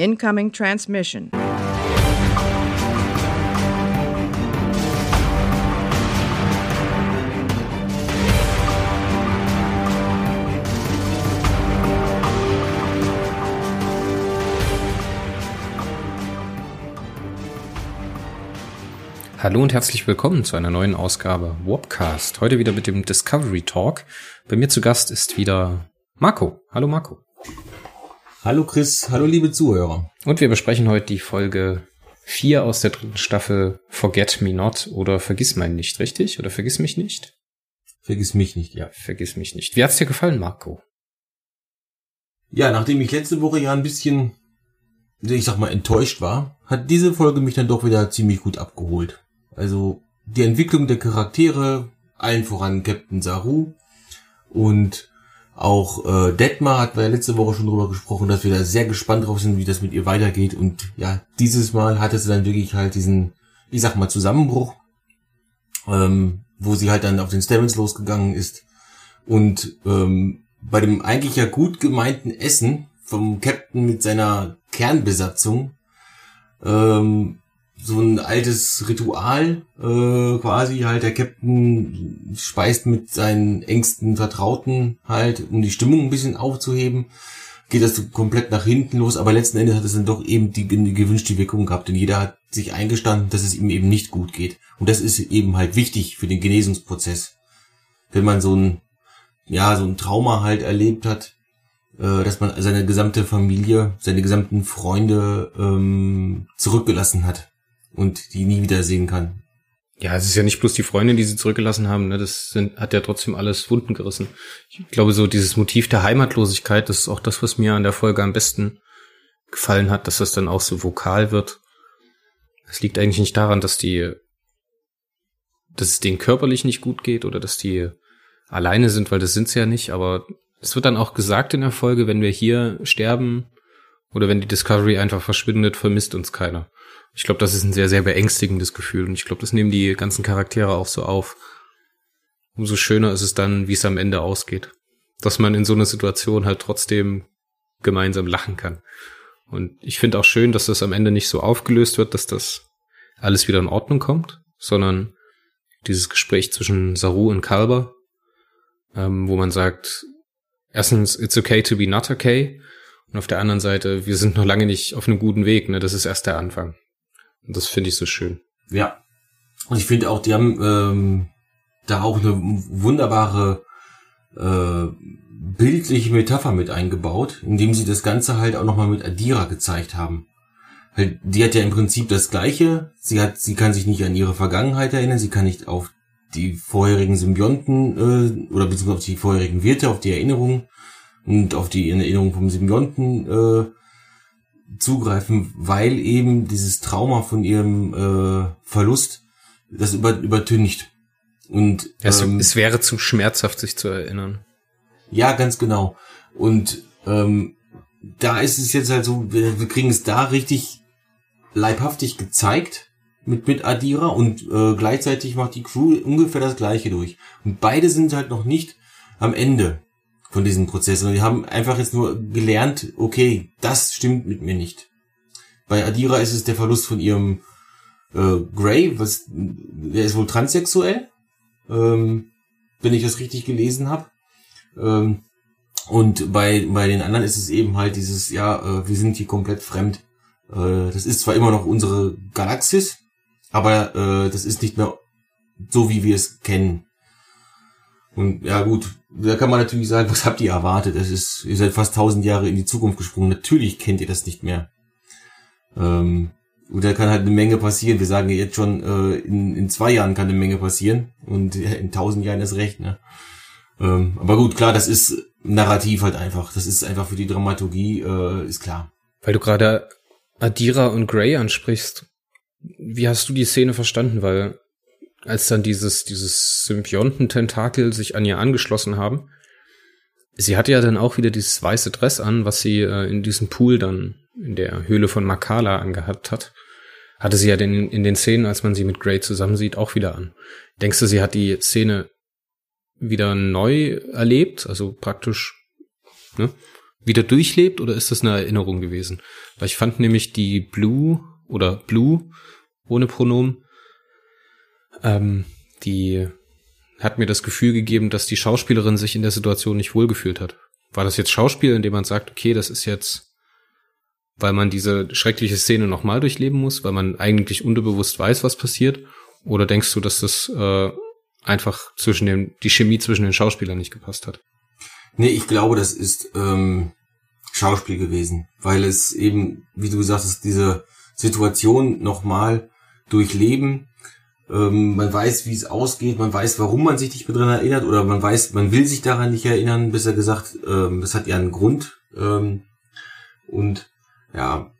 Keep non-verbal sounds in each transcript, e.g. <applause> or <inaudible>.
Incoming transmission. Hallo und herzlich willkommen zu einer neuen Ausgabe Warpcast. Heute wieder mit dem Discovery Talk. Bei mir zu Gast ist wieder Marco. Hallo Marco. Hallo Chris, hallo liebe Zuhörer. Und wir besprechen heute die Folge 4 aus der dritten Staffel Forget Me Not oder Vergiss mein nicht, richtig? Oder Vergiss mich nicht? Vergiss mich nicht, ja. Vergiss mich nicht. Wie hat's dir gefallen, Marco? Ja, nachdem ich letzte Woche ja ein bisschen, ich sag mal, enttäuscht war, hat diese Folge mich dann doch wieder ziemlich gut abgeholt. Also die Entwicklung der Charaktere, allen voran Captain Saru und auch äh, Detmar hatten wir ja letzte Woche schon drüber gesprochen, dass wir da sehr gespannt drauf sind, wie das mit ihr weitergeht. Und ja, dieses Mal hatte sie dann wirklich halt diesen, ich sag mal, Zusammenbruch, ähm, wo sie halt dann auf den Stamens losgegangen ist. Und ähm, bei dem eigentlich ja gut gemeinten Essen vom Captain mit seiner Kernbesatzung ähm, so ein altes Ritual, äh, quasi halt der Captain speist mit seinen engsten Vertrauten halt, um die Stimmung ein bisschen aufzuheben, geht das komplett nach hinten los, aber letzten Endes hat es dann doch eben die, die gewünschte Wirkung gehabt, denn jeder hat sich eingestanden, dass es ihm eben nicht gut geht. Und das ist eben halt wichtig für den Genesungsprozess. Wenn man so ein, ja, so ein Trauma halt erlebt hat, äh, dass man seine gesamte Familie, seine gesamten Freunde ähm, zurückgelassen hat und die nie wiedersehen kann. Ja, es ist ja nicht bloß die Freunde, die sie zurückgelassen haben, ne? das sind, hat ja trotzdem alles Wunden gerissen. Ich glaube, so dieses Motiv der Heimatlosigkeit, das ist auch das, was mir an der Folge am besten gefallen hat, dass das dann auch so vokal wird. Es liegt eigentlich nicht daran, dass die, dass es denen körperlich nicht gut geht oder dass die alleine sind, weil das sind sie ja nicht, aber es wird dann auch gesagt in der Folge, wenn wir hier sterben oder wenn die Discovery einfach verschwindet, vermisst uns keiner. Ich glaube, das ist ein sehr, sehr beängstigendes Gefühl und ich glaube, das nehmen die ganzen Charaktere auch so auf. Umso schöner ist es dann, wie es am Ende ausgeht. Dass man in so einer Situation halt trotzdem gemeinsam lachen kann. Und ich finde auch schön, dass das am Ende nicht so aufgelöst wird, dass das alles wieder in Ordnung kommt, sondern dieses Gespräch zwischen Saru und Kalber, ähm, wo man sagt, erstens, it's okay to be not okay. Und auf der anderen Seite, wir sind noch lange nicht auf einem guten Weg, ne? Das ist erst der Anfang. Und das finde ich so schön. Ja. Und ich finde auch, die haben ähm, da auch eine wunderbare äh, bildliche Metapher mit eingebaut, indem sie das Ganze halt auch nochmal mit Adira gezeigt haben. Die hat ja im Prinzip das Gleiche. Sie hat, sie kann sich nicht an ihre Vergangenheit erinnern, sie kann nicht auf die vorherigen Symbionten äh, oder beziehungsweise auf die vorherigen Wirte, auf die Erinnerungen und auf die Erinnerung vom Symbionten äh, zugreifen, weil eben dieses Trauma von ihrem äh, Verlust das über, übertüncht. Und es, ähm, es wäre zu schmerzhaft, sich zu erinnern. Ja, ganz genau. Und ähm, da ist es jetzt halt so, wir, wir kriegen es da richtig leibhaftig gezeigt mit mit Adira und äh, gleichzeitig macht die Crew ungefähr das gleiche durch. Und beide sind halt noch nicht am Ende von diesem Prozess. Und die haben einfach jetzt nur gelernt, okay, das stimmt mit mir nicht. Bei Adira ist es der Verlust von ihrem äh, Grey, was der ist wohl transsexuell, ähm, wenn ich das richtig gelesen habe. Ähm, und bei bei den anderen ist es eben halt dieses, ja, äh, wir sind hier komplett fremd. Äh, das ist zwar immer noch unsere Galaxis, aber äh, das ist nicht mehr so, wie wir es kennen. Und ja gut, da kann man natürlich sagen, was habt ihr erwartet? Es ist, ihr seid fast tausend Jahre in die Zukunft gesprungen. Natürlich kennt ihr das nicht mehr. Ähm, und da kann halt eine Menge passieren. Wir sagen ja jetzt schon, äh, in, in zwei Jahren kann eine Menge passieren. Und <laughs> in tausend Jahren ist recht, ne? Ähm, aber gut, klar, das ist narrativ halt einfach. Das ist einfach für die Dramaturgie, äh, ist klar. Weil du gerade Adira und Grey ansprichst. Wie hast du die Szene verstanden? Weil als dann dieses, dieses Symbionten-Tentakel sich an ihr angeschlossen haben, sie hatte ja dann auch wieder dieses weiße Dress an, was sie äh, in diesem Pool dann in der Höhle von Makala angehabt hat. Hatte sie ja den, in den Szenen, als man sie mit Grey zusammensieht, auch wieder an. Denkst du, sie hat die Szene wieder neu erlebt? Also praktisch, ne? wieder durchlebt oder ist das eine Erinnerung gewesen? Weil ich fand nämlich die Blue oder Blue ohne Pronomen, ähm, die hat mir das Gefühl gegeben, dass die Schauspielerin sich in der Situation nicht wohlgefühlt hat. War das jetzt Schauspiel, indem man sagt, okay, das ist jetzt, weil man diese schreckliche Szene nochmal durchleben muss, weil man eigentlich unterbewusst weiß, was passiert? Oder denkst du, dass das äh, einfach zwischen den, die Chemie zwischen den Schauspielern nicht gepasst hat? Nee, ich glaube, das ist ähm, Schauspiel gewesen, weil es eben, wie du gesagt hast, diese Situation nochmal durchleben. Ähm, man weiß, wie es ausgeht, man weiß, warum man sich nicht mehr dran erinnert oder man weiß, man will sich daran nicht erinnern, besser gesagt, ähm, das hat ja einen Grund. Ähm, und ja,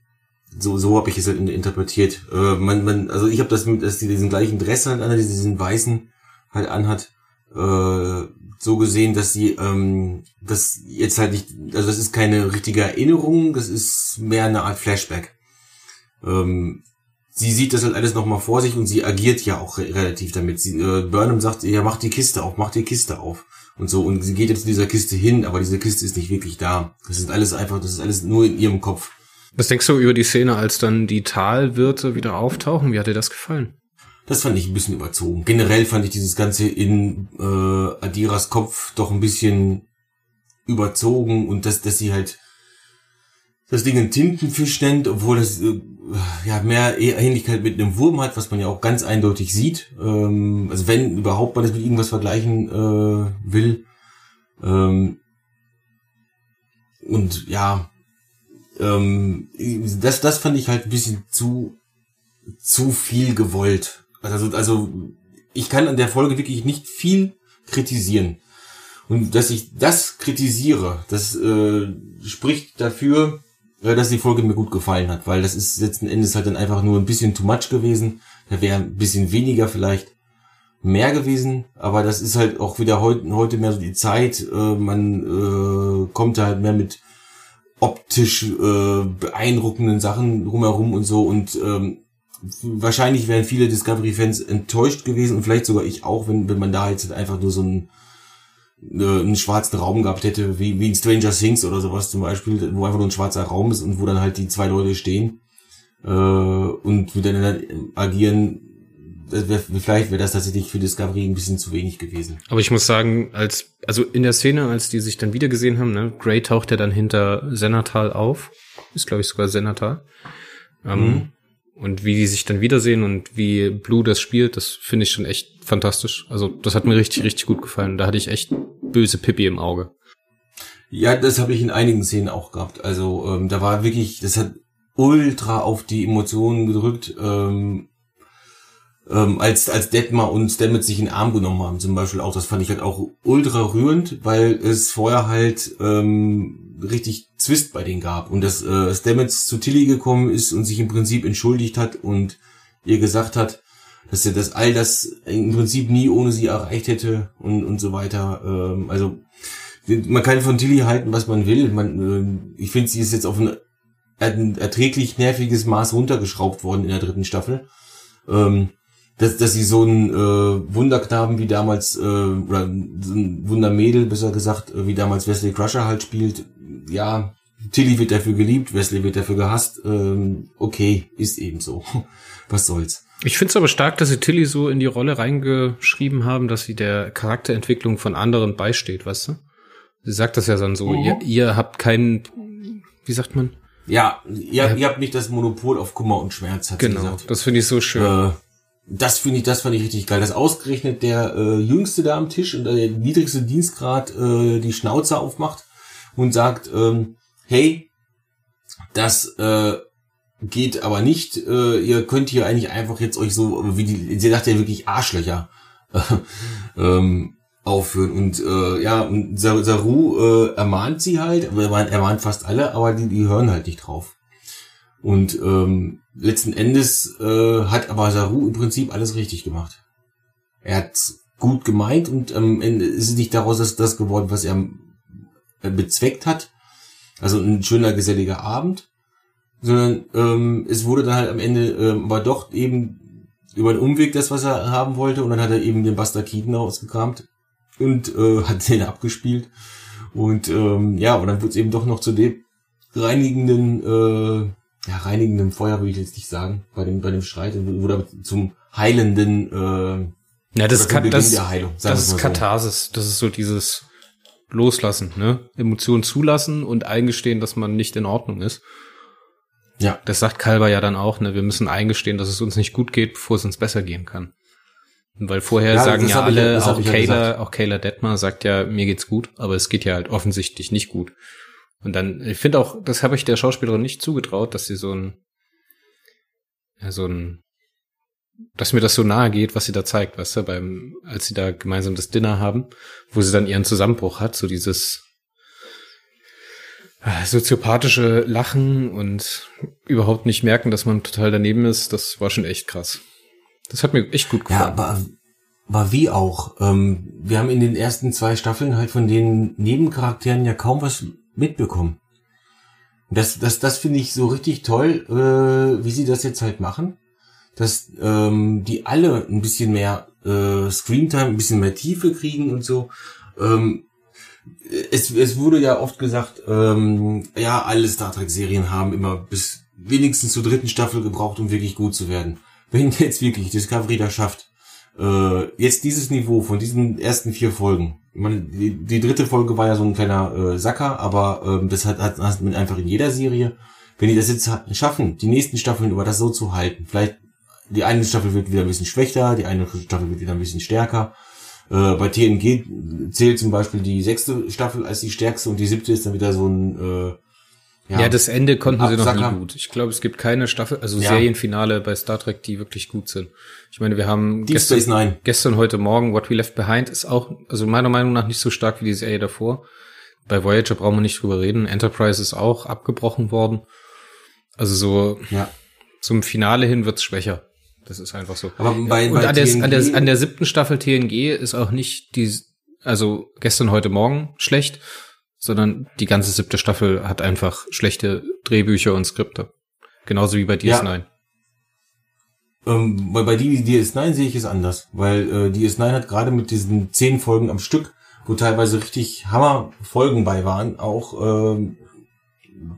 so, so habe ich es halt interpretiert. Äh, man, man, also ich habe das mit, dass die diesen gleichen Dress halt an, diesen weißen halt anhat, äh, so gesehen, dass sie ähm, das jetzt halt nicht, also das ist keine richtige Erinnerung, das ist mehr eine Art Flashback. Ähm, sie sieht das halt alles nochmal vor sich und sie agiert ja auch re relativ damit. Sie, äh, Burnham sagt, ja, mach die Kiste auf, mach die Kiste auf. Und so, und sie geht jetzt zu dieser Kiste hin, aber diese Kiste ist nicht wirklich da. Das ist alles einfach, das ist alles nur in ihrem Kopf. Was denkst du über die Szene, als dann die Talwirte wieder auftauchen? Wie hat dir das gefallen? Das fand ich ein bisschen überzogen. Generell fand ich dieses Ganze in äh, Adiras Kopf doch ein bisschen überzogen und dass, dass sie halt das Ding ein Tintenfisch nennt, obwohl das äh, ja mehr Ähnlichkeit mit einem Wurm hat, was man ja auch ganz eindeutig sieht. Ähm, also wenn überhaupt man das mit irgendwas vergleichen äh, will. Ähm, und ja, ähm, das, das fand ich halt ein bisschen zu, zu viel gewollt. Also, also ich kann an der Folge wirklich nicht viel kritisieren. Und dass ich das kritisiere, das äh, spricht dafür, dass die Folge mir gut gefallen hat, weil das ist letzten Endes halt dann einfach nur ein bisschen too much gewesen. Da wäre ein bisschen weniger vielleicht mehr gewesen, aber das ist halt auch wieder heute, heute mehr so die Zeit. Äh, man äh, kommt halt mehr mit optisch äh, beeindruckenden Sachen rumherum und so und ähm, wahrscheinlich wären viele Discovery-Fans enttäuscht gewesen und vielleicht sogar ich auch, wenn, wenn man da jetzt einfach nur so einen, äh, einen schwarzen Raum gehabt hätte, wie, wie in Stranger Things oder sowas zum Beispiel, wo einfach nur ein schwarzer Raum ist und wo dann halt die zwei Leute stehen äh, und miteinander agieren. Wär, vielleicht wäre das tatsächlich für Discovery ein bisschen zu wenig gewesen. Aber ich muss sagen, als also in der Szene, als die sich dann wieder gesehen haben, ne, Gray taucht ja dann hinter Senatal auf, ist glaube ich sogar Senatal. Ähm, mhm und wie die sich dann wiedersehen und wie Blue das spielt, das finde ich schon echt fantastisch. Also das hat mir richtig, richtig gut gefallen. Da hatte ich echt böse Pippi im Auge. Ja, das habe ich in einigen Szenen auch gehabt. Also ähm, da war wirklich, das hat ultra auf die Emotionen gedrückt. Ähm, ähm, als, als Detmar und Stamets sich in den Arm genommen haben, zum Beispiel auch, das fand ich halt auch ultra rührend, weil es vorher halt ähm, richtig Zwist bei denen gab und dass äh, Stamets zu Tilly gekommen ist und sich im Prinzip entschuldigt hat und ihr gesagt hat, dass er das all das im Prinzip nie ohne sie erreicht hätte und, und so weiter. Ähm, also man kann von Tilly halten, was man will. Man, äh, ich finde, sie ist jetzt auf ein, ein erträglich nerviges Maß runtergeschraubt worden in der dritten Staffel. Ähm, dass, dass sie so ein äh, Wunderknaben wie damals, äh, oder so ein Wundermädel, besser gesagt, äh, wie damals Wesley Crusher halt spielt, ja, Tilly wird dafür geliebt, Wesley wird dafür gehasst, ähm, okay, ist eben so. <laughs> Was soll's. Ich finde es aber stark, dass sie Tilly so in die Rolle reingeschrieben haben, dass sie der Charakterentwicklung von anderen beisteht, weißt du? Sie sagt das ja dann so, mhm. ihr, ihr habt keinen, wie sagt man? Ja, ihr, ihr habt nicht das Monopol auf Kummer und Schmerz, hat genau, sie gesagt. das finde ich so schön. Äh, das finde ich, das fand ich richtig geil. Dass ausgerechnet der äh, Jüngste da am Tisch und der niedrigste Dienstgrad äh, die Schnauze aufmacht und sagt, ähm, hey, das äh, geht aber nicht. Äh, ihr könnt hier eigentlich einfach jetzt euch so, wie die, sie sagt ja wirklich Arschlöcher äh, <laughs> ähm, aufführen. Und äh, ja, und Saru äh, ermahnt sie halt, er ermahnt fast alle, aber die, die hören halt nicht drauf. Und ähm, letzten Endes äh, hat aber Saru im Prinzip alles richtig gemacht. Er hat gut gemeint und am Ende ist es nicht daraus das, das geworden, was er bezweckt hat. Also ein schöner geselliger Abend, sondern ähm, es wurde dann halt am Ende ähm, aber doch eben über den Umweg das, was er haben wollte und dann hat er eben den Buster Keaton ausgekramt und äh, <laughs> hat den abgespielt Und ähm, ja, und dann wird es eben doch noch zu dem reinigenden, äh, ja, reinigenden Feuer, will ich jetzt nicht sagen, bei dem, bei dem Streit, oder zum heilenden, äh, Ja, das, kann, Beginn das, Heilung, das ist mal so. Katharsis. Das ist so dieses Loslassen, ne? Emotionen zulassen und eingestehen, dass man nicht in Ordnung ist. Ja. Das sagt Kalber ja dann auch, ne? Wir müssen eingestehen, dass es uns nicht gut geht, bevor es uns besser gehen kann. Weil vorher Ja, sagen ja ich ja- alle, auch ich ja Kayla, gesagt. auch Kayla Detmer sagt ja, mir geht's gut, aber es geht ja halt offensichtlich nicht gut. Und dann, ich finde auch, das habe ich der Schauspielerin nicht zugetraut, dass sie so ein, ja, so ein, dass mir das so nahe geht, was sie da zeigt, weißt du, beim, als sie da gemeinsam das Dinner haben, wo sie dann ihren Zusammenbruch hat, so dieses äh, soziopathische Lachen und überhaupt nicht merken, dass man total daneben ist, das war schon echt krass. Das hat mir echt gut Ja, gefallen. aber, aber wie auch. Ähm, wir haben in den ersten zwei Staffeln halt von den Nebencharakteren ja kaum was mitbekommen. Das, das, das finde ich so richtig toll, äh, wie sie das jetzt halt machen. Dass ähm, die alle ein bisschen mehr äh, Screentime, ein bisschen mehr Tiefe kriegen und so. Ähm, es, es wurde ja oft gesagt, ähm, ja, alle Star Trek-Serien haben immer bis wenigstens zur dritten Staffel gebraucht, um wirklich gut zu werden. Wenn jetzt wirklich Discovery das schafft, äh, jetzt dieses Niveau von diesen ersten vier Folgen, meine, die, die dritte Folge war ja so ein kleiner äh, Sacker, aber ähm, das hat, hat, hat man einfach in jeder Serie. Wenn die das jetzt ha- schaffen, die nächsten Staffeln über das so zu halten, vielleicht die eine Staffel wird wieder ein bisschen schwächer, die eine Staffel wird wieder ein bisschen stärker. Äh, bei TNG zählt zum Beispiel die sechste Staffel als die stärkste und die siebte ist dann wieder so ein äh, Ja, das Ende konnten sie noch Absacker. nie gut. Ich glaube, es gibt keine Staffel, also Ja. Serienfinale bei Star Trek, die wirklich gut sind. Ich meine, wir haben Deep Space gestern, Nine. gestern, heute Morgen, What We Left Behind ist auch, also meiner Meinung nach nicht so stark wie die Serie davor. Bei Voyager brauchen wir nicht drüber reden. Enterprise ist auch abgebrochen worden. Also so Ja. zum Finale hin wird's schwächer. Das ist einfach so. Aber bei, Und bei an der, an, der, an der siebten Staffel TNG ist auch nicht die, also gestern, heute Morgen schlecht, sondern die ganze siebte Staffel hat einfach schlechte Drehbücher und Skripte. Genauso wie bei DS9. ähm, bei, bei die DS9 sehe ich es anders, weil äh, DS9 hat gerade mit diesen zehn Folgen am Stück, wo teilweise richtig Hammer-Folgen bei waren, auch ähm,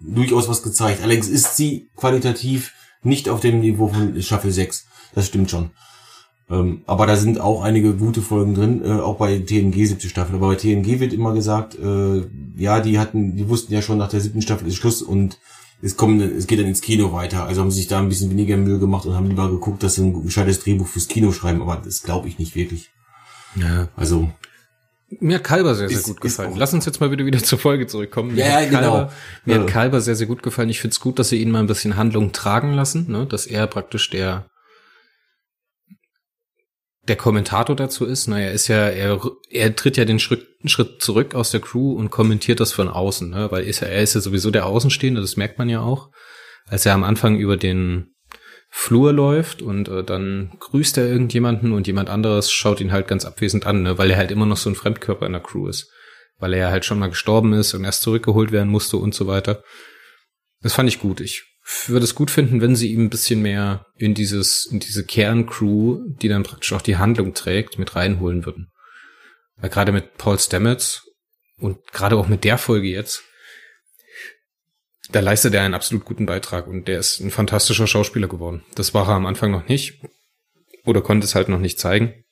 durchaus was gezeigt. Allerdings ist sie qualitativ nicht auf dem Niveau von Staffel 6. Das stimmt schon. Ähm, aber da sind auch einige gute Folgen drin, äh, auch bei TNG siebte Staffel. Aber bei TNG wird immer gesagt, äh, ja, die hatten, die wussten ja schon nach der siebten Staffel ist Schluss und es kommt, es geht dann ins Kino weiter. Also haben sie sich da ein bisschen weniger Mühe gemacht und haben lieber geguckt, dass sie ein gescheites Drehbuch fürs Kino schreiben. Aber das glaube ich nicht wirklich. Ja. Also Mir hat Kalber sehr, sehr Ist- gut gefallen. Lass uns jetzt mal wieder wieder zur Folge zurückkommen. Mir Ja, hat ja, genau. Kalber, mir Ja. hat Kalber sehr, sehr gut gefallen. Ich finde es gut, dass sie ihn mal ein bisschen Handlung tragen lassen, ne? dass er praktisch der der Kommentator dazu ist. Naja, er ist ja, er, er tritt ja den Schritt, Schritt zurück aus der Crew und kommentiert das von außen, ne? weil ist ja, er ist ja sowieso der Außenstehende, das merkt man ja auch. Als er am Anfang über den Flur läuft und äh, dann grüßt er irgendjemanden und jemand anderes schaut ihn halt ganz abwesend an, ne? weil er halt immer noch so ein Fremdkörper in der Crew ist. Weil er ja halt schon mal gestorben ist und erst zurückgeholt werden musste und so weiter. Das fand ich gut. Ich würde es gut finden, wenn sie ihm ein bisschen mehr in dieses, in diese Kerncrew, die dann praktisch auch die Handlung trägt, mit reinholen würden. Weil gerade mit Paul Stamets und gerade auch mit der Folge jetzt, da leistet er einen absolut guten Beitrag und der ist ein fantastischer Schauspieler geworden. Das war er am Anfang noch nicht oder konnte es halt noch nicht zeigen.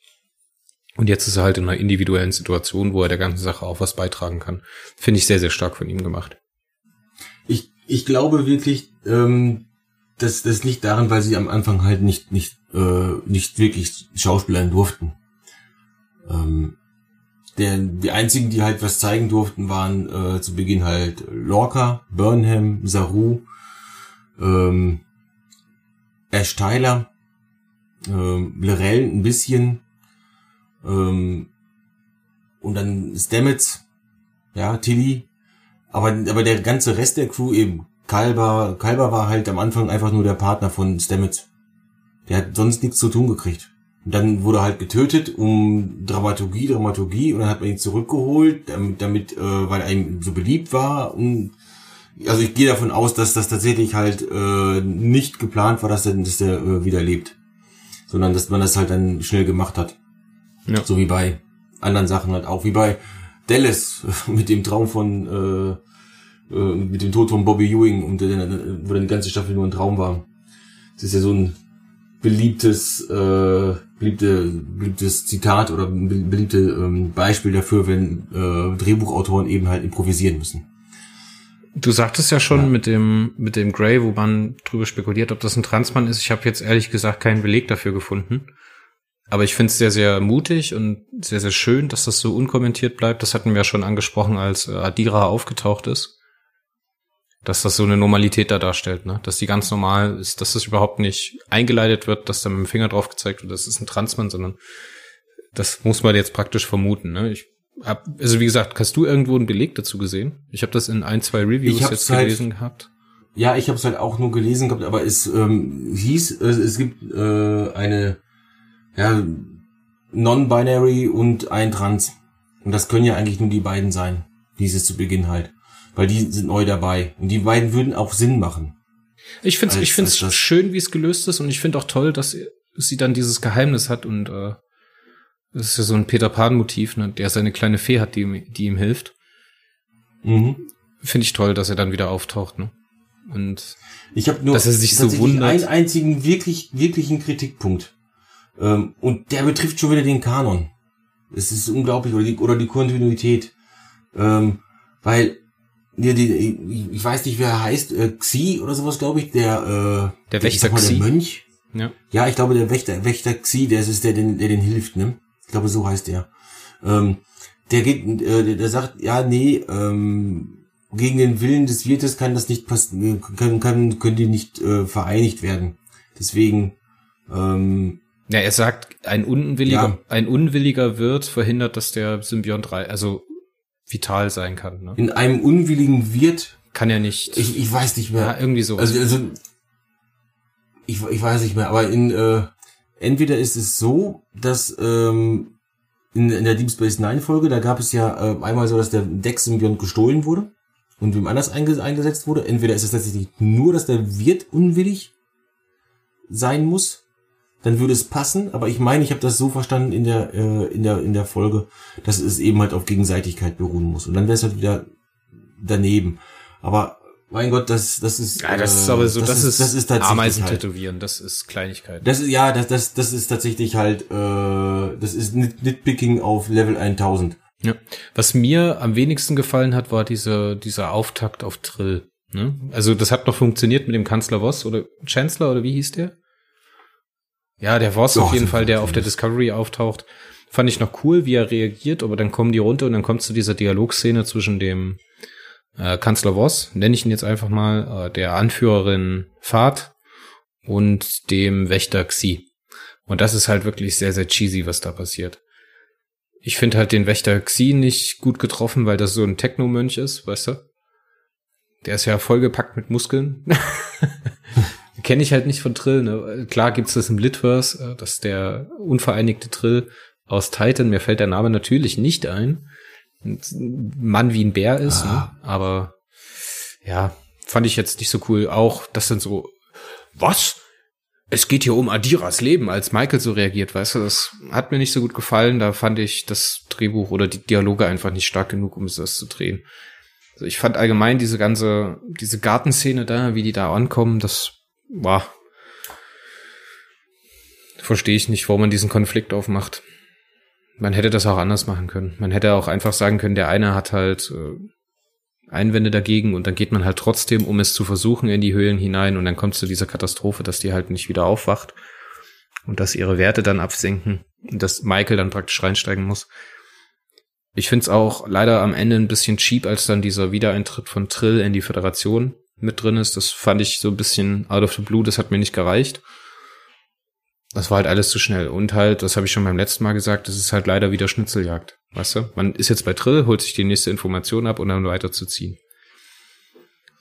Und jetzt ist er halt in einer individuellen Situation, wo er der ganzen Sache auch was beitragen kann. Finde ich sehr, sehr stark von ihm gemacht. ich, ich glaube wirklich, ähm, dass das liegt daran, weil sie am Anfang halt nicht nicht äh, nicht wirklich Schauspielern durften. Ähm, der, die einzigen, die halt was zeigen durften, waren äh, zu Beginn halt Lorca, Burnham, Saru, ähm, Ash Tyler, ähm, Lorel ein bisschen ähm, und dann Stamets, ja, Tilly, aber, aber der ganze Rest der Crew eben, Kalber, Kalber war halt am Anfang einfach nur der Partner von Stamets. Der hat sonst nichts zu tun gekriegt. Und dann wurde er halt getötet, um Dramaturgie, Dramaturgie, und dann hat man ihn zurückgeholt, damit, damit äh, weil er ihm so beliebt war. Und also ich gehe davon aus, dass das tatsächlich halt äh, nicht geplant war, dass der, dass der äh, wieder lebt. Sondern dass man das halt dann schnell gemacht hat. Ja. So wie bei anderen Sachen halt auch, wie bei Dallas <laughs> mit dem Traum von, äh, äh, mit dem Tod von Bobby Ewing und der, wo dann die ganze Staffel nur ein Traum war. Das ist ja so ein beliebtes, äh, beliebte, beliebtes Zitat oder beliebte ähm, Beispiel dafür, wenn äh, Drehbuchautoren eben halt improvisieren müssen. Du sagtest ja schon ja. mit dem mit dem Grey, wo man drüber spekuliert, ob das ein Transmann ist. Ich habe jetzt ehrlich gesagt keinen Beleg dafür gefunden. Aber ich finde es sehr, sehr mutig und sehr, sehr schön, dass das so unkommentiert bleibt. Das hatten wir ja schon angesprochen, als äh, Adira aufgetaucht ist. Dass das so eine Normalität da darstellt, ne? Dass die ganz normal ist, dass das überhaupt nicht eingeleitet wird, dass da mit dem Finger drauf gezeigt wird, das ist ein Transmann, sondern das muss man jetzt praktisch vermuten, ne? Ich hab, also wie gesagt, hast du irgendwo einen Beleg dazu gesehen? Ich habe das in ein, zwei Reviews jetzt halt, gelesen gehabt. Ja, ich habe es halt auch nur gelesen gehabt, aber es ähm, hieß, es, es gibt äh, eine ja, Non-Binary und ein Trans. Und das können ja eigentlich nur die beiden sein, dieses zu Beginn halt. Weil die sind neu dabei. Und die beiden würden auch Sinn machen. Ich finde es ich find's schön, wie es gelöst ist. Und ich finde auch toll, dass sie dann dieses Geheimnis hat. Und äh, das ist ja so ein Peter Pan-Motiv, ne, der seine kleine Fee hat, die, ihm, die ihm hilft. Mhm. Finde ich toll, dass er dann wieder auftaucht. Ne? Und ich habe nur dass er sich so wundert. einen einzigen wirklich, wirklichen Kritikpunkt. Ähm, und der betrifft schon wieder den Kanon. Es ist unglaublich, oder die, oder die Kontinuität. Ähm, weil, die, die, ich weiß nicht, wer er heißt, äh, Xi oder sowas, glaube ich, der, äh, der Wächter der, Xi. Der Mönch. Ja. ja, ich glaube, der Wächter, Wächter Xi, der ist der, der, der den hilft, ne? Ich glaube, so heißt der. Ähm, der geht, äh, der, der sagt, ja, nee, ähm, gegen den Willen des Wirtes kann das nicht passen, kann, kann, können die nicht äh, vereinigt werden. Deswegen, ähm, ja, er sagt, ein unwilliger, ja. ein unwilliger Wirt verhindert, dass der Symbiont drei, also vital sein kann. Ne? In einem unwilligen Wirt kann er nicht. Ich, ich weiß nicht mehr. Ja, irgendwie so. Also, also ich, ich weiß nicht mehr, aber in äh, entweder ist es so, dass ähm, in, in der Deep Space Nine Folge, da gab es ja äh, einmal so, dass der Dex-Symbiont gestohlen wurde und wem anders einges eingesetzt wurde. Entweder ist es tatsächlich nur, dass der Wirt unwillig sein muss dann würde es passen. Aber ich meine, ich habe das so verstanden in der, äh, in der, in der Folge, dass es eben halt auf Gegenseitigkeit beruhen muss. Und dann wäre es halt wieder daneben. Aber mein Gott, das, das ist. Ja, das ist aber so, das, das ist, das ist tatsächlich Ameisen halt, tätowieren, das ist Kleinigkeit. Das ist, ja, das, das, das ist tatsächlich halt, äh, das ist Nitpicking auf Level 1000. Ja. Was mir am wenigsten gefallen hat, war diese, dieser Auftakt auf Trill. Ne? Also das hat noch funktioniert mit dem Kanzler Voss oder Chancellor oder wie hieß der? Ja, der Voss oh, auf jeden Fall, der auf der Discovery auftaucht, fand ich noch cool, wie er reagiert, aber dann kommen die runter und dann kommt zu dieser Dialogszene zwischen dem äh, Kanzler Voss, nenne ich ihn jetzt einfach mal, äh, der Anführerin Fahrt und dem Wächter Xi. Und das ist halt wirklich sehr, sehr cheesy, was da passiert. Ich finde halt den Wächter Xi nicht gut getroffen, weil das so ein Techno-Mönch ist, weißt du? Der ist ja vollgepackt mit Muskeln. <laughs> Kenne ich halt nicht von Trill. Ne? Klar gibt's das im Litverse, äh, dass der unvereinigte Trill aus Titan, mir fällt der Name natürlich nicht ein, ein Mann wie ein Bär ist, ne? ah. ne? aber ja, fand ich jetzt nicht so cool. Auch, das sind so, was? Es geht hier um Adiras Leben, als Michael so reagiert, weißt du, das hat mir nicht so gut gefallen. Da fand ich das Drehbuch oder die Dialoge einfach nicht stark genug, um das zu drehen. Also ich fand allgemein diese ganze, diese Gartenszene da, wie die da ankommen, das boah, verstehe ich nicht, warum man diesen Konflikt aufmacht. Man hätte das auch anders machen können. Man hätte auch einfach sagen können, der eine hat halt äh, Einwände dagegen und dann geht man halt trotzdem, um es zu versuchen, in die Höhlen hinein und dann kommt es zu dieser Katastrophe, dass die halt nicht wieder aufwacht und dass ihre Werte dann absinken und dass Michael dann praktisch reinsteigen muss. Ich find's auch leider am Ende ein bisschen cheap, als dann dieser Wiedereintritt von Trill in die Föderation mit drin ist. Das fand ich so ein bisschen out of the blue, das hat mir nicht gereicht. Das war halt alles zu schnell. Und halt, das habe ich schon beim letzten Mal gesagt, das ist halt leider wieder Schnitzeljagd. Weißt du? Man ist jetzt bei Trill, holt sich die nächste Information ab und dann weiterzuziehen.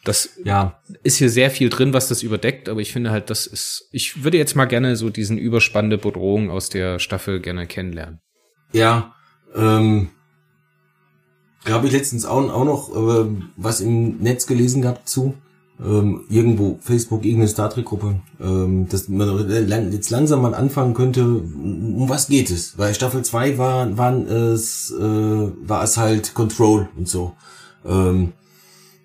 Das ja. ist hier sehr viel drin, was das überdeckt, aber ich finde halt, das ist, ich würde jetzt mal gerne so diesen überspannende Bedrohung aus der Staffel gerne kennenlernen. Ja, ähm, habe ich letztens auch, auch noch äh, was im Netz gelesen gehabt zu. Ähm, irgendwo Facebook, irgendeine Star Trek Gruppe, ähm, dass man jetzt langsam mal anfangen könnte, um, was geht es? Weil Staffel 2 war, waren es, äh, war es halt Control und so. Ähm,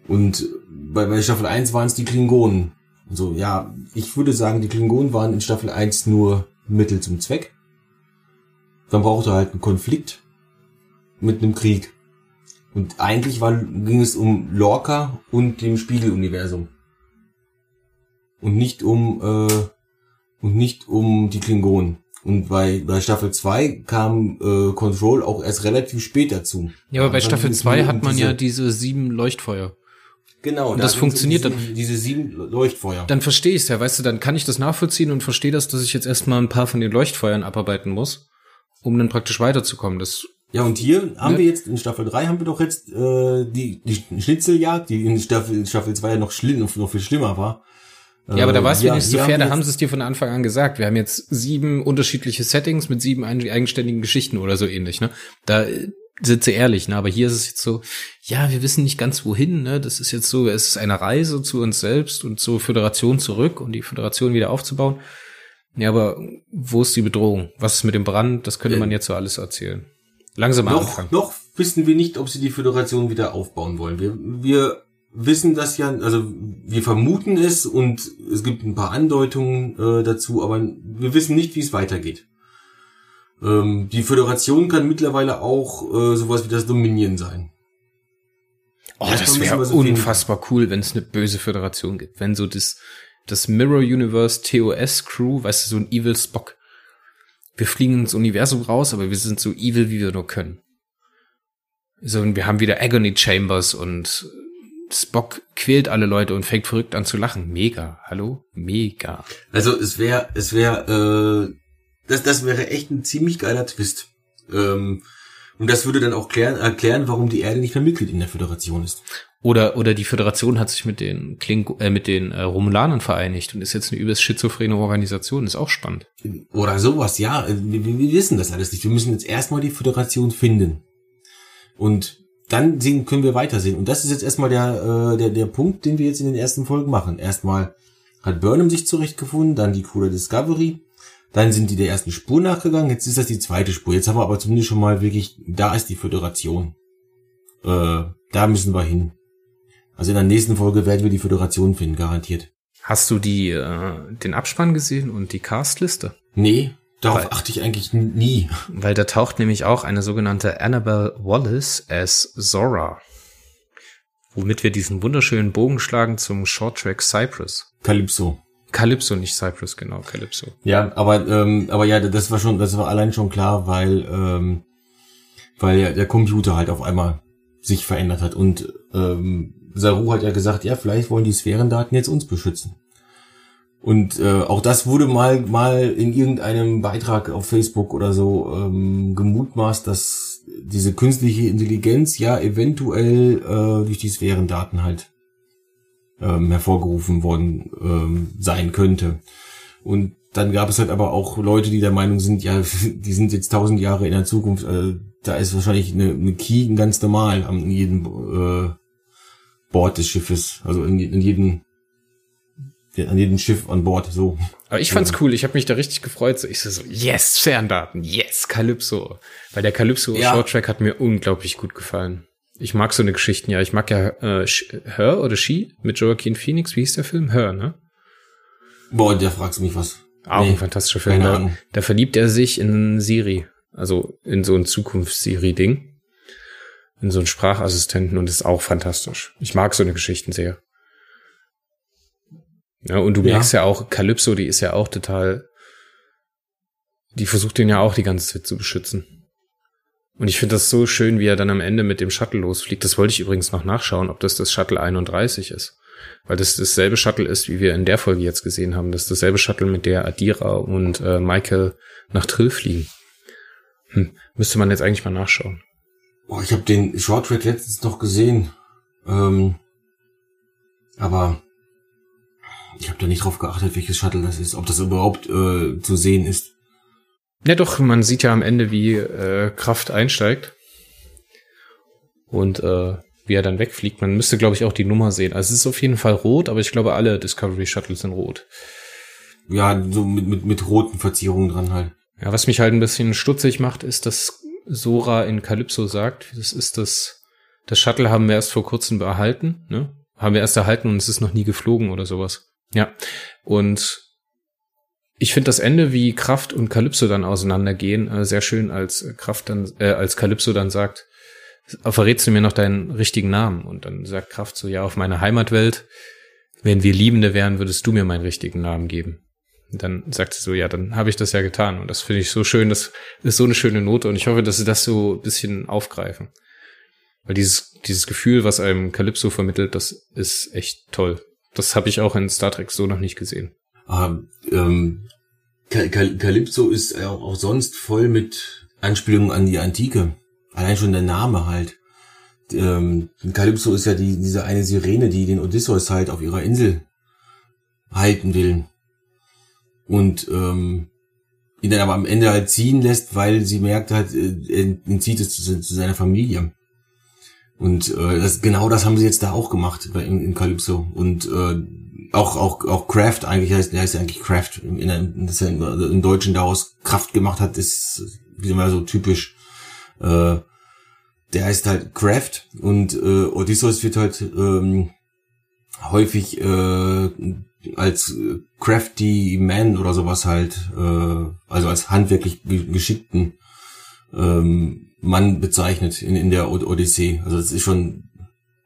und bei, bei Staffel 1 waren es die Klingonen. So, ja, ich würde sagen, die Klingonen waren in Staffel 1 nur Mittel zum Zweck. Dann brauchte halt einen Konflikt mit einem Krieg. Und eigentlich war, ging es um Lorca und dem Spiegeluniversum. Und nicht um, äh, und nicht um die Klingonen. Und bei, bei Staffel 2 kam äh, Control auch erst relativ spät dazu. Ja, aber bei Staffel 2 hat man diese, ja diese sieben Leuchtfeuer. Genau. Und da das funktioniert diese, dann. Diese sieben Leuchtfeuer. Dann verstehe ich es ja, weißt du, dann kann ich das nachvollziehen und verstehe das, dass ich jetzt erstmal ein paar von den Leuchtfeuern abarbeiten muss, um dann praktisch weiterzukommen. Das ja, und hier haben ja. wir jetzt, in Staffel 3 haben wir doch jetzt äh, die, die Schnitzeljagd, die in Staffel, Staffel 2 ja noch, schlimm, noch viel schlimmer war. Ja, aber da war es ja, nicht so fair, da haben sie es dir von Anfang an gesagt. Wir haben jetzt sieben unterschiedliche Settings mit sieben eigenständigen Geschichten oder so ähnlich, ne? Da äh, sind sie ehrlich, ne? Aber hier ist es jetzt so, ja, wir wissen nicht ganz wohin, ne? Das ist jetzt so, es ist eine Reise zu uns selbst und zur Föderation zurück und die Föderation wieder aufzubauen. Ja, aber wo ist die Bedrohung? Was ist mit dem Brand? Das könnte man jetzt so alles erzählen. Langsam noch, anfangen. Noch wissen wir nicht, ob sie die Föderation wieder aufbauen wollen. Wir, wir wissen das ja, also wir vermuten es und es gibt ein paar Andeutungen äh, dazu, aber wir wissen nicht, wie es weitergeht. Ähm, die Föderation kann mittlerweile auch äh, sowas wie das Dominion sein. Oh, das wäre so unfassbar cool, wenn es eine böse Föderation gibt. Wenn so das, das Mirror Universe TOS Crew, weißt du, so ein Evil Spock wir fliegen ins Universum raus, aber wir sind so evil, wie wir nur können. So, und wir haben wieder Agony Chambers und Spock quält alle Leute und fängt verrückt an zu lachen. Mega. Hallo? Mega. Also es wäre, es wäre, äh, das, das wäre echt ein ziemlich geiler Twist. Ähm, und das würde dann auch klären, erklären, warum die Erde nicht mehr Mitglied in der Föderation ist. Oder, oder die Föderation hat sich mit den Kling äh, mit den äh, Romulanern vereinigt und ist jetzt eine übelst schizophrene Organisation. Ist auch spannend. Oder sowas, ja. Wir, wir wissen das alles nicht. Wir müssen jetzt erstmal die Föderation finden. Und dann sehen, können wir weitersehen. Und das ist jetzt erstmal der, äh, der, der Punkt, den wir jetzt in den ersten Folgen machen. Erstmal hat Burnham sich zurechtgefunden, dann die der Discovery, dann sind die der ersten Spur nachgegangen, jetzt ist das die zweite Spur. Jetzt haben wir aber zumindest schon mal wirklich, da ist die Föderation. Äh, da müssen wir hin. Also in der nächsten Folge werden wir die Föderation finden, garantiert. Hast du die, äh, den Abspann gesehen und die Castliste? Nee, darauf weil, achte ich eigentlich nie. <laughs> Weil da taucht nämlich auch eine sogenannte Annabelle Wallace as Zora. Womit wir diesen wunderschönen Bogen schlagen zum Shorttrack Cypress. Calypso. Calypso, nicht Cypress, genau, Calypso. Ja, aber, ähm, aber ja, das war schon, das war allein schon klar, weil, ähm, weil ja der Computer halt auf einmal sich verändert hat und ähm, Saru hat ja gesagt, ja, vielleicht wollen die Sphärendaten jetzt uns beschützen. Und äh, auch das wurde mal mal in irgendeinem Beitrag auf Facebook oder so ähm, gemutmaßt, dass diese künstliche Intelligenz ja eventuell äh, durch die Sphärendaten halt ähm, hervorgerufen worden ähm, sein könnte. Und dann gab es halt aber auch Leute, die der Meinung sind, ja, <laughs> die sind jetzt tausend Jahre in der Zukunft, äh, da ist wahrscheinlich eine, eine Key ganz normal an jedem äh, Bord des Schiffes, also in, in jedem an jedem Schiff an Bord, so. Aber ich fand's cool, ich habe mich da richtig gefreut. So, ich so, yes, Ferndaten, yes, Calypso. Weil der Calypso ja. Shorttrack hat mir unglaublich gut gefallen. Ich mag so eine Geschichten, ja. Ich mag ja äh, Her oder She mit Joaquin Phoenix. Wie hieß der Film? Her, ne? Boah, der fragst du mich was. Auch nee, ein fantastischer Film. Da, da verliebt er sich in Siri. Also in so ein Zukunfts-Siri-Ding in so einen Sprachassistenten und ist auch fantastisch. Ich mag so eine Geschichten sehr. Ja, und du ja. merkst ja auch, Calypso, die ist ja auch total, die versucht den ja auch die ganze Zeit zu beschützen. Und ich finde das so schön, wie er dann am Ende mit dem Shuttle losfliegt. Das wollte ich übrigens noch nachschauen, ob das das Shuttle 31 ist. Weil das dasselbe Shuttle ist, wie wir in der Folge jetzt gesehen haben. Das ist dasselbe Shuttle, mit der Adira und äh, Michael nach Trill fliegen. Hm, müsste man jetzt eigentlich mal nachschauen. Boah, ich habe den Shorttrack letztens noch gesehen. Ähm, aber ich habe da nicht drauf geachtet, welches Shuttle das ist, ob das überhaupt äh, zu sehen ist. Ja doch, man sieht ja am Ende, wie äh, Kraft einsteigt. Und äh, wie er dann wegfliegt. Man müsste, glaube ich, auch die Nummer sehen. Also es ist auf jeden Fall rot, aber ich glaube, alle Discovery Shuttles sind rot. Ja, so mit, mit, mit roten Verzierungen dran halt. Ja, was mich halt ein bisschen stutzig macht, ist, dass Sora in Calypso sagt, das ist das, das Shuttle haben wir erst vor kurzem erhalten, ne? Haben wir erst erhalten und es ist noch nie geflogen oder sowas. Ja. Und ich finde das Ende, wie Kraft und Calypso dann auseinandergehen, äh, sehr schön, als Kraft dann, äh, als Calypso dann sagt, verrätst du mir noch deinen richtigen Namen? Und dann sagt Kraft so, ja, auf meiner Heimatwelt, wenn wir Liebende wären, würdest du mir meinen richtigen Namen geben. Dann sagt sie so, ja, dann habe ich das ja getan. Und das finde ich so schön, das ist so eine schöne Note. Und ich hoffe, dass sie das so ein bisschen aufgreifen. Weil dieses, dieses Gefühl, was einem Calypso vermittelt, das ist echt toll. Das habe ich auch in Star Trek so noch nicht gesehen. Ah, ähm, Calypso ist auch, auch sonst voll mit Anspielungen an die Antike. Allein schon der Name halt. Ähm, Calypso ist ja die, diese eine Sirene, die den Odysseus halt auf ihrer Insel halten will. Und ähm, ihn dann aber am Ende halt ziehen lässt, weil sie merkt halt, äh, er entzieht es zu, zu seiner Familie. Und äh, das, genau das haben sie jetzt da auch gemacht bei, in, in Calypso. Und äh, auch, auch, auch Craft eigentlich heißt, der heißt ja eigentlich Craft, in, in, dass er im Deutschen daraus Kraft gemacht hat, ist wie mal so typisch. Äh, der heißt halt Craft und äh, Odysseus wird halt ähm, häufig äh, als crafty Man oder sowas halt, äh, also als handwerklich geschickten ähm, Mann bezeichnet in, in der Odyssee. Also das ist schon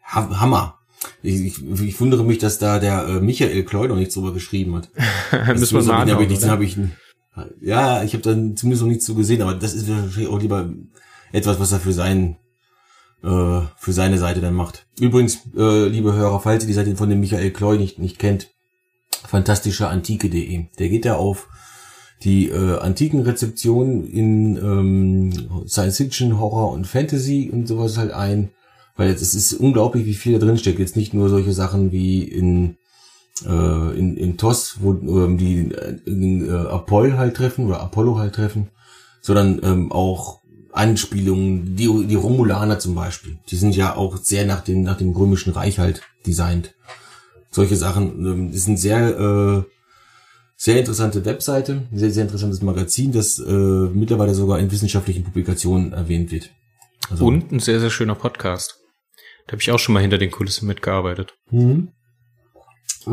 Hammer. Ich, ich, ich wundere mich, dass da der äh, Michael Kloy noch nichts drüber geschrieben hat. <laughs> Müssen wir mal anschauen, ich, hab ich, Ja, ich habe dann zumindest noch nichts so gesehen, aber das ist wahrscheinlich auch lieber etwas, was er für seinen äh, für seine Seite dann macht. Übrigens, äh, liebe Hörer, falls ihr die Seite von dem Michael Kloy nicht, nicht kennt, fantastischeantike.de. Der geht ja auf die äh, antiken Rezeptionen in ähm, Science Fiction, Horror und Fantasy und sowas halt ein, weil es ist unglaublich, wie viel da drin steckt. Jetzt nicht nur solche Sachen wie in äh, in, in TOS, wo ähm, die in, äh, Apoll halt treffen oder Apollo halt treffen, sondern ähm, auch Anspielungen, die, die Romulaner zum Beispiel, die sind ja auch sehr nach dem, nach dem römischen Reich halt designt. Solche Sachen, ähm, das sind sehr äh, sehr interessante Webseite, sehr, sehr interessantes Magazin, das äh, mittlerweile sogar in wissenschaftlichen Publikationen erwähnt wird. Also, Und ein sehr, sehr schöner Podcast. Da habe ich auch schon mal hinter den Kulissen mitgearbeitet. Mhm.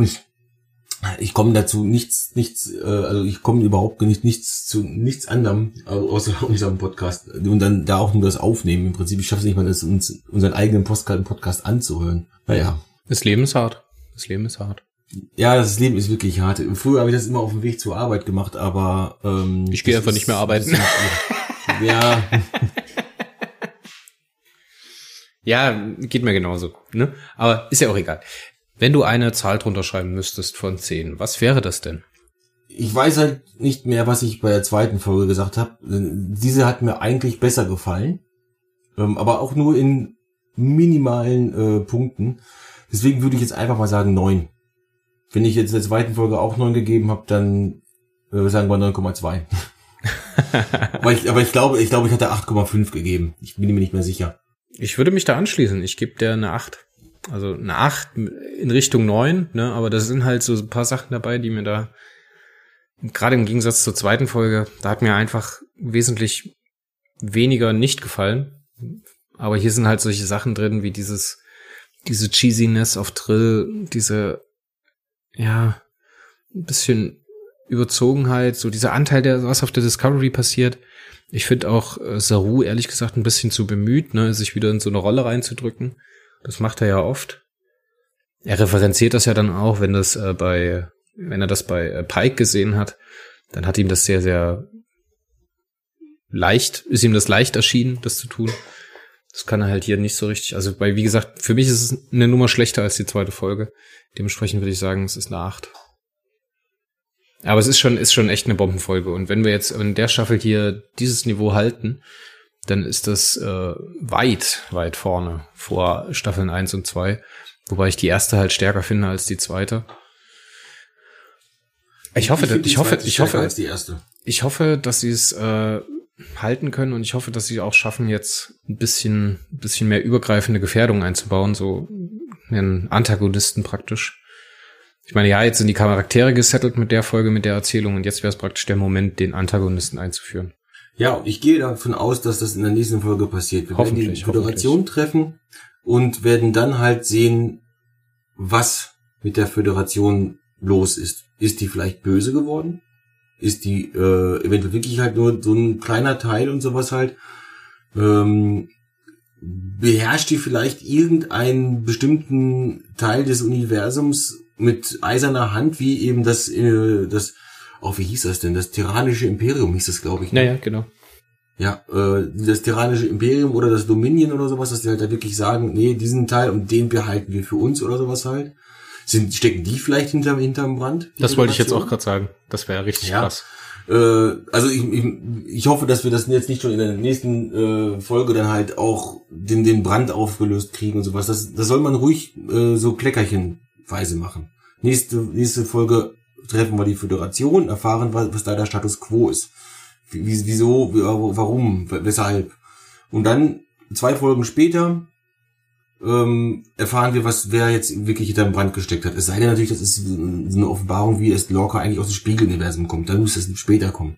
Ich, ich komme dazu nichts, nichts, äh, also ich komme überhaupt nicht nichts zu nichts anderem außer <laughs> unserem Podcast und dann da auch nur das Aufnehmen. Im Prinzip, ich schaffe es nicht mal, das uns unseren eigenen Podcast anzuhören. Naja. Das Leben ist hart. Das Leben ist hart. Ja, das Leben ist wirklich hart. Früher habe ich das immer auf dem Weg zur Arbeit gemacht, aber ähm, ich gehe einfach ist, nicht mehr arbeiten. ja. <laughs> ja, geht mir genauso. Ne? Aber ist ja auch egal. Wenn du eine Zahl drunter schreiben müsstest von zehn, was wäre das denn? Ich weiß halt nicht mehr, was ich bei der zweiten Folge gesagt habe. Diese hat mir eigentlich besser gefallen, ähm, aber auch nur in minimalen äh, Punkten. Deswegen würde ich jetzt einfach mal sagen neun. Wenn ich jetzt in der zweiten Folge auch 9 gegeben habe, dann äh, sagen wir 9,2. <laughs> aber, ich, aber ich glaube, ich glaube, ich hatte 8,5 gegeben. Ich bin mir nicht mehr sicher. Ich würde mich da anschließen. Ich gebe dir eine 8. Also eine 8 in Richtung 9, ne? Aber da sind halt so ein paar Sachen dabei, die mir da, gerade im Gegensatz zur zweiten Folge, da hat mir einfach wesentlich weniger nicht gefallen. Aber hier sind halt solche Sachen drin, wie dieses, diese Cheesiness auf Drill, diese ja, ein bisschen Überzogenheit, so dieser Anteil, der was auf der Discovery passiert. Ich finde auch äh, Saru ehrlich gesagt ein bisschen zu bemüht, ne, sich wieder in so eine Rolle reinzudrücken. Das macht er ja oft. Er referenziert das ja dann auch, wenn das äh, bei, wenn er das bei äh, Pike gesehen hat, dann hat ihm das sehr, sehr leicht, ist ihm das leicht erschienen, das zu tun. Das kann er halt hier nicht so richtig. Also bei, wie gesagt, für mich ist es eine Nummer schlechter als die zweite Folge. Dementsprechend würde ich sagen, es ist eine 8. Aber es ist schon, ist schon echt eine Bombenfolge. Und wenn wir jetzt in der Staffel hier dieses Niveau halten, dann ist das äh, weit, weit vorne vor Staffeln 1 und 2. Wobei ich die erste halt stärker finde als die zweite. Ich hoffe, ich, ich hoffe, ich hoffe, ich hoffe, dass sie es äh, halten können und ich hoffe, dass sie auch schaffen, jetzt ein bisschen, ein bisschen mehr übergreifende Gefährdung einzubauen, so einen Antagonisten praktisch. Ich meine, ja, jetzt sind die Charaktere gesettelt mit der Folge, mit der Erzählung und jetzt wäre es praktisch der Moment, den Antagonisten einzuführen. Ja, ich gehe davon aus, dass das in der nächsten Folge passiert. Wir werden die Föderation treffen und werden dann halt sehen, was mit der Föderation los ist. Ist die vielleicht böse geworden? Ist die äh, eventuell wirklich halt nur so ein kleiner Teil und sowas halt? Ähm, beherrscht die vielleicht irgendeinen bestimmten Teil des Universums mit eiserner Hand, wie eben das, äh, das, oh, wie hieß das denn? Das tyrannische Imperium hieß das, glaube ich. Ne? Naja, genau. Ja, äh, das tyrannische Imperium oder das Dominion oder sowas, dass die halt da wirklich sagen, nee, diesen Teil und den behalten wir für uns oder sowas halt. Sind, stecken die vielleicht hinterm, hinterm Brand? Das wollte ich jetzt auch gerade sagen. Das wäre richtig ja. krass. Äh, also ich, ich, ich hoffe, dass wir das jetzt nicht schon in der nächsten äh, Folge dann halt auch den, den Brand aufgelöst kriegen und sowas. Das, das soll man ruhig äh, so kleckerchenweise machen. Nächste, nächste Folge treffen wir die Föderation, erfahren, was, da der Status quo ist. Wie, wieso, warum, weshalb. Und dann zwei Folgen später ähm, erfahren wir, was wer jetzt wirklich hinter dem Brand gesteckt hat. Es sei denn natürlich, das ist eine Offenbarung, wie es Lorca eigentlich aus dem Spiegeluniversum kommt. Dann muss es später kommen.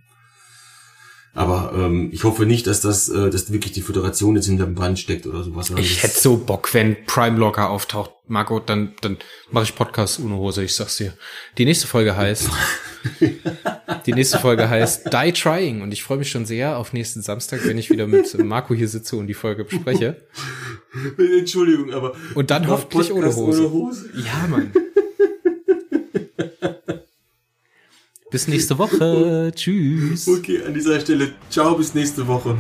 Aber ähm, ich hoffe nicht, dass das, äh, dass wirklich die Föderation jetzt hinter dem Brand steckt oder sowas. Ich hätte so Bock, wenn Prime Locker auftaucht, Marco, dann, dann mache ich Podcast ohne Hose, ich sag's dir. Die nächste Folge heißt, <laughs> die nächste Folge heißt Die Trying und ich freue mich schon sehr auf nächsten Samstag, wenn ich wieder mit Marco hier sitze und die Folge bespreche. Entschuldigung, aber. Und dann hoffentlich ohne Hose. ohne Hose. Ja, Mann. Bis nächste Woche. <laughs> Tschüss. Okay, an dieser Stelle. Ciao, bis nächste Woche.